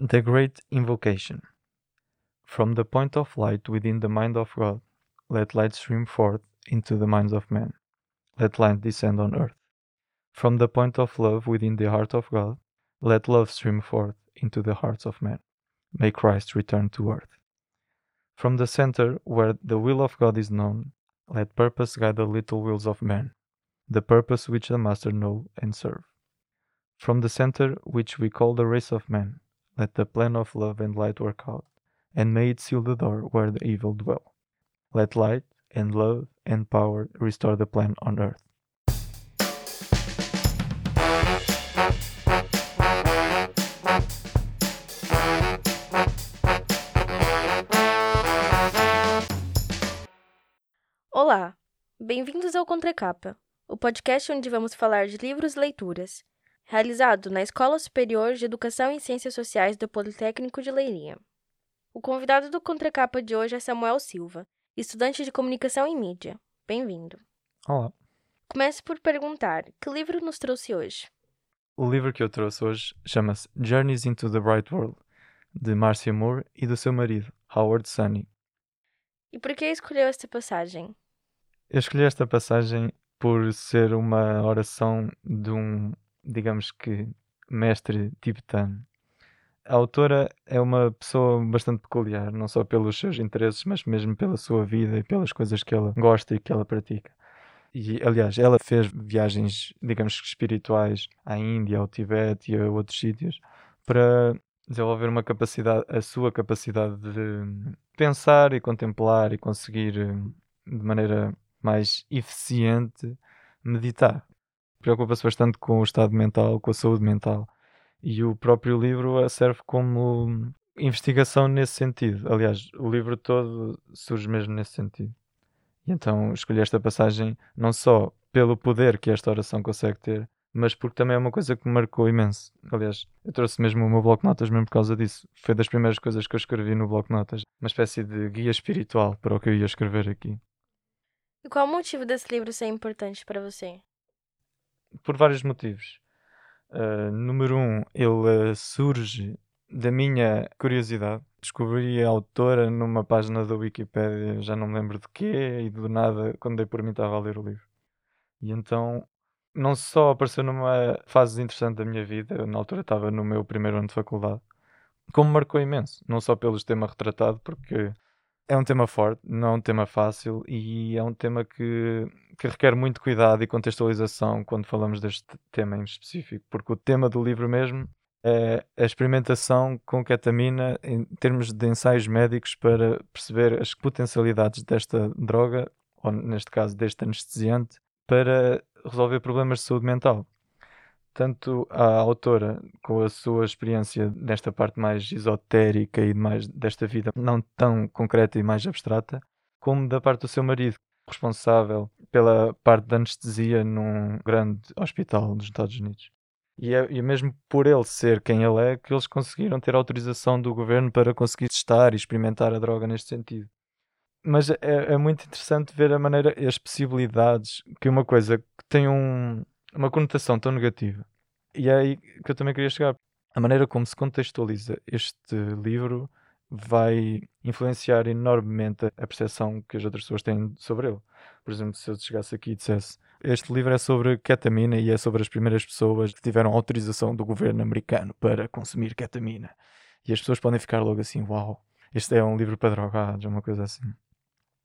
The Great Invocation. From the point of light within the mind of God, let light stream forth into the minds of men. Let light descend on earth. From the point of love within the heart of God, let love stream forth into the hearts of men. May Christ return to earth. From the center where the will of God is known, let purpose guide the little wills of men, the purpose which the Master know and serve. From the center which we call the race of men, let the plan of love and light work out, and may it seal the door where the evil dwell. Let light and love and power restore the plan on earth. Olá, bem-vindos ao Contracapa, o podcast onde vamos falar de livros e leituras, realizado na Escola Superior de Educação e Ciências Sociais do Politécnico de Leiria. O convidado do Contracapa de hoje é Samuel Silva, estudante de Comunicação e Mídia. Bem-vindo. Olá. Comece por perguntar: que livro nos trouxe hoje? O livro que eu trouxe hoje chama-se Journeys into the Bright World, de Marcia Moore e do seu marido, Howard Sunny. E por que escolheu esta passagem? Eu escolhi esta passagem por ser uma oração de um, digamos que, mestre tibetano. A autora é uma pessoa bastante peculiar, não só pelos seus interesses, mas mesmo pela sua vida e pelas coisas que ela gosta e que ela pratica. E, aliás, ela fez viagens, digamos que espirituais à Índia, ao Tibete e a outros sítios para desenvolver uma capacidade, a sua capacidade de pensar e contemplar e conseguir eh, de maneira mais eficiente meditar. Preocupa-se bastante com o estado mental, com a saúde mental. E o próprio livro serve como investigação nesse sentido. Aliás, o livro todo surge mesmo nesse sentido. E então escolhi esta passagem não só pelo poder que esta oração consegue ter, mas porque também é uma coisa que me marcou imenso. Aliás, eu trouxe mesmo o meu bloco de notas mesmo por causa disso. Foi das primeiras coisas que eu escrevi no bloco de notas. Uma espécie de guia espiritual para o que eu ia escrever aqui. E qual o motivo desse livro ser importante para você? Por vários motivos. Uh, número um, ele uh, surge da minha curiosidade. Descobri a autora numa página da Wikipedia, já não me lembro de quê, e do nada, quando dei por mim, estava a ler o livro. E então, não só apareceu numa fase interessante da minha vida, eu na altura estava no meu primeiro ano de faculdade, como marcou imenso. Não só pelo tema retratado, porque é um tema forte, não é um tema fácil e é um tema que, que requer muito cuidado e contextualização quando falamos deste tema em específico, porque o tema do livro mesmo é a experimentação com ketamina em termos de ensaios médicos para perceber as potencialidades desta droga, ou neste caso deste anestesiante, para resolver problemas de saúde mental. Tanto a autora, com a sua experiência nesta parte mais esotérica e mais desta vida não tão concreta e mais abstrata, como da parte do seu marido, responsável pela parte da anestesia num grande hospital dos Estados Unidos. E é, e é mesmo por ele ser quem ele é que eles conseguiram ter autorização do governo para conseguir testar e experimentar a droga neste sentido. Mas é, é muito interessante ver a maneira, as possibilidades que uma coisa que tem um, uma conotação tão negativa. E é aí que eu também queria chegar. A maneira como se contextualiza este livro vai influenciar enormemente a percepção que as outras pessoas têm sobre ele. Por exemplo, se eu chegasse aqui e dissesse este livro é sobre ketamina e é sobre as primeiras pessoas que tiveram autorização do governo americano para consumir ketamina. E as pessoas podem ficar logo assim, uau, este é um livro para drogados, uma coisa assim.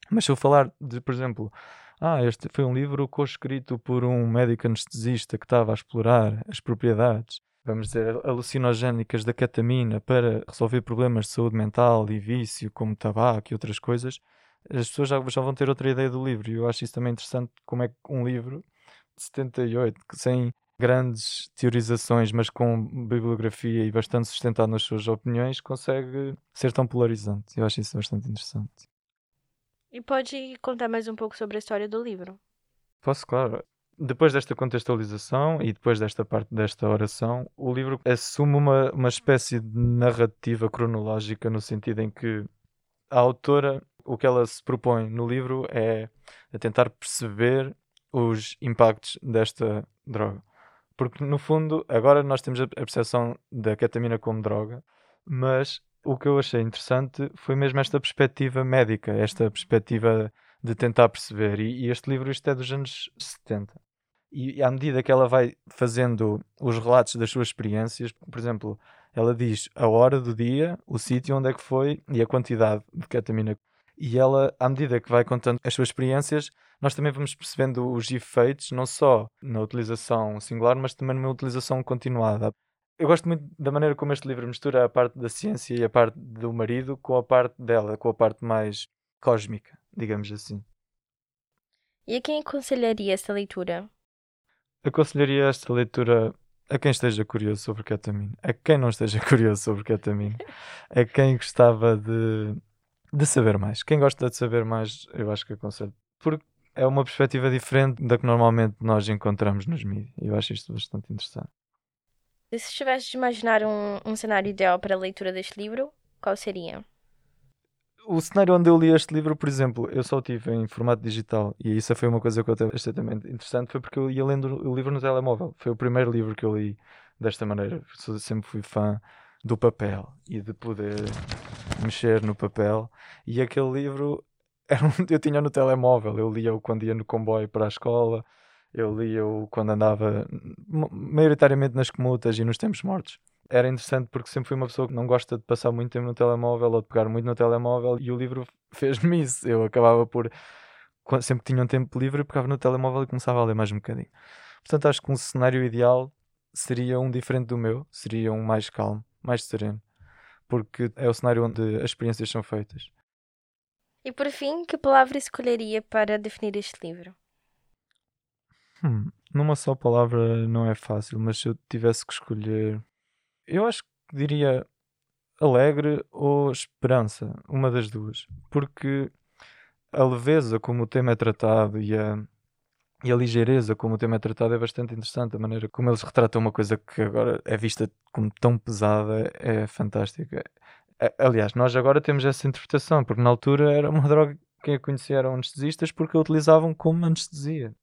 Mas se eu falar de, por exemplo, ah, este foi um livro co-escrito por um médico anestesista que estava a explorar as propriedades, vamos dizer, alucinogénicas da ketamina para resolver problemas de saúde mental e vício, como tabaco e outras coisas. As pessoas já, já vão ter outra ideia do livro. E eu acho isso também interessante, como é que um livro de 78, sem grandes teorizações, mas com bibliografia e bastante sustentado nas suas opiniões, consegue ser tão polarizante. Eu acho isso bastante interessante. E pode contar mais um pouco sobre a história do livro? Posso, claro. Depois desta contextualização e depois desta parte desta oração, o livro assume uma, uma espécie de narrativa cronológica no sentido em que a autora, o que ela se propõe no livro é a tentar perceber os impactos desta droga. Porque, no fundo, agora nós temos a percepção da ketamina como droga, Mas o que eu achei interessante foi mesmo esta perspectiva médica, esta perspectiva de tentar perceber. E, e este livro, isto é dos anos 70. E, à medida que ela vai fazendo os relatos das suas experiências, por exemplo, ela diz a hora do dia, o sítio onde é que foi e a quantidade de ketamina. E ela, à medida que vai contando as suas experiências, nós também vamos percebendo os efeitos, não só na utilização singular, mas também numa utilização continuada. Eu gosto muito da maneira como este livro mistura a parte da ciência e a parte do marido com a parte dela, com a parte mais cósmica, digamos assim. E a quem aconselharia esta leitura? Aconselharia esta leitura a quem esteja curioso sobre ketamina, a quem não esteja curioso sobre ketamina, a quem gostava de, de saber mais. Quem gosta de saber mais, eu acho que aconselho. Porque é uma perspectiva diferente da que normalmente nós encontramos nos mídias. Eu acho isto bastante interessante. E se tivesse de imaginar um, um cenário ideal para a leitura deste livro, qual seria? O cenário onde eu li este livro, por exemplo, eu só o tive em formato digital e isso foi uma coisa que eu achei também interessante, foi porque eu ia lendo o livro no telemóvel. Foi o primeiro livro que eu li desta maneira. Eu sempre fui fã do papel e de poder mexer no papel. E aquele livro eu tinha no telemóvel, eu lia-o quando ia no comboio para a escola, eu lia-o quando andava maioritariamente nas comutas e nos tempos mortos. Era interessante porque sempre fui uma pessoa que não gosta de passar muito tempo no telemóvel ou de pegar muito no telemóvel e o livro fez-me isso. Eu acabava por, sempre que tinha um tempo livre, pegava no telemóvel e começava a ler mais um bocadinho. Portanto, acho que um cenário ideal seria um diferente do meu, seria um mais calmo, mais sereno, porque é o cenário onde as experiências são feitas. E por fim, que palavra escolheria para definir este livro? Hum, numa só palavra não é fácil, mas se eu tivesse que escolher, eu acho que diria alegre ou esperança, uma das duas, porque a leveza como o tema é tratado e a, e a ligeireza como o tema é tratado é bastante interessante. A maneira como eles retratam uma coisa que agora é vista como tão pesada é fantástica. Aliás, nós agora temos essa interpretação, porque na altura era uma droga que a conheceram anestesistas porque a utilizavam como anestesia.